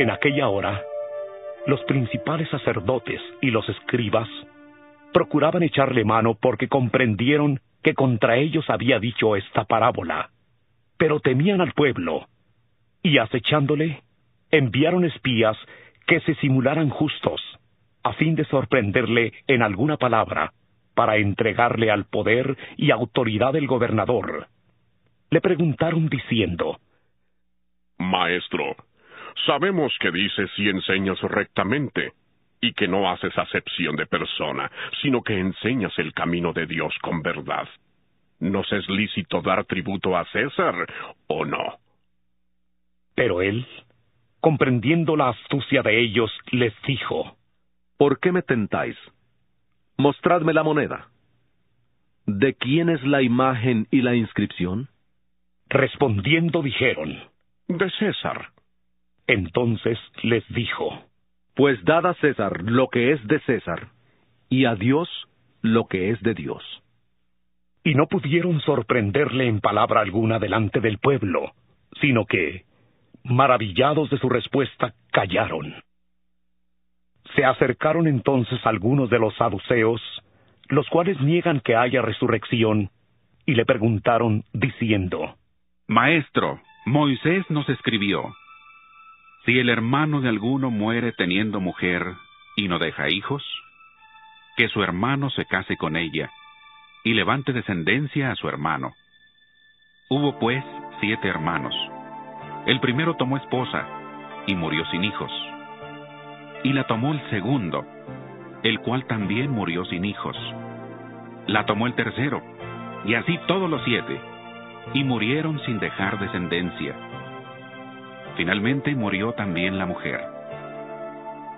En aquella hora, los principales sacerdotes y los escribas procuraban echarle mano porque comprendieron que contra ellos había dicho esta parábola, pero temían al pueblo, y acechándole, enviaron espías que se simularan justos, a fin de sorprenderle en alguna palabra, para entregarle al poder y autoridad del gobernador. Le preguntaron diciendo, Maestro, sabemos que dices y enseñas rectamente, y que no haces acepción de persona, sino que enseñas el camino de Dios con verdad. ¿Nos es lícito dar tributo a César o no? Pero él, comprendiendo la astucia de ellos, les dijo, ¿Por qué me tentáis? Mostradme la moneda. ¿De quién es la imagen y la inscripción? Respondiendo dijeron, De César. Entonces les dijo, Pues dad a César lo que es de César, y a Dios lo que es de Dios. Y no pudieron sorprenderle en palabra alguna delante del pueblo, sino que, maravillados de su respuesta, callaron. Se acercaron entonces algunos de los saduceos, los cuales niegan que haya resurrección, y le preguntaron, diciendo, Maestro, Moisés nos escribió, si el hermano de alguno muere teniendo mujer y no deja hijos, que su hermano se case con ella y levante descendencia a su hermano. Hubo pues siete hermanos. El primero tomó esposa y murió sin hijos. Y la tomó el segundo, el cual también murió sin hijos. La tomó el tercero, y así todos los siete, y murieron sin dejar descendencia. Finalmente murió también la mujer.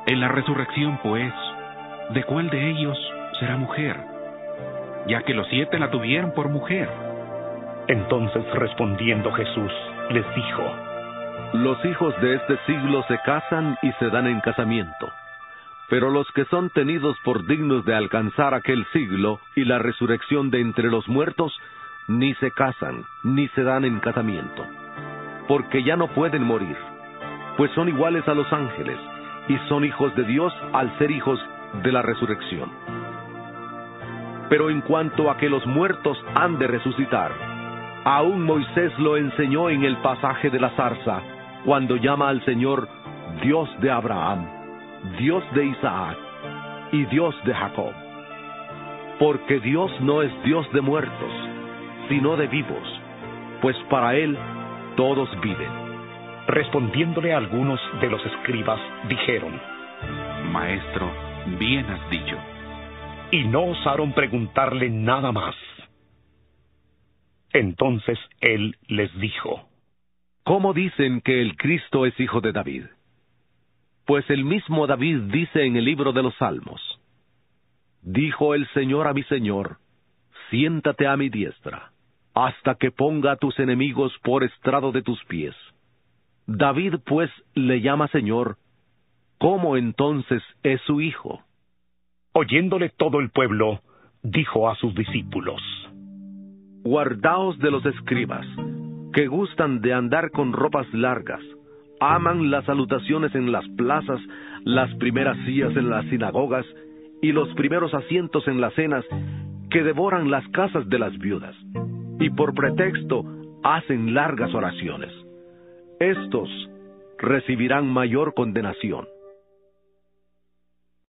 En la resurrección, pues, ¿de cuál de ellos será mujer? Ya que los siete la tuvieron por mujer. Entonces respondiendo Jesús, les dijo, Los hijos de este siglo se casan y se dan en casamiento. Pero los que son tenidos por dignos de alcanzar aquel siglo y la resurrección de entre los muertos, ni se casan, ni se dan en casamiento. Porque ya no pueden morir, pues son iguales a los ángeles, y son hijos de Dios al ser hijos de la resurrección. Pero en cuanto a que los muertos han de resucitar, aún Moisés lo enseñó en el pasaje de la zarza, cuando llama al Señor Dios de Abraham, Dios de Isaac y Dios de Jacob. Porque Dios no es Dios de muertos, sino de vivos, pues para Él todos viven. Respondiéndole algunos de los escribas, dijeron, Maestro, bien has dicho. Y no osaron preguntarle nada más. Entonces él les dijo, ¿Cómo dicen que el Cristo es hijo de David? Pues el mismo David dice en el libro de los Salmos, Dijo el Señor a mi Señor, siéntate a mi diestra, hasta que ponga a tus enemigos por estrado de tus pies. David pues le llama Señor, ¿cómo entonces es su hijo? Oyéndole todo el pueblo, dijo a sus discípulos, Guardaos de los escribas, que gustan de andar con ropas largas, aman las salutaciones en las plazas, las primeras sillas en las sinagogas y los primeros asientos en las cenas, que devoran las casas de las viudas, y por pretexto hacen largas oraciones. Estos recibirán mayor condenación.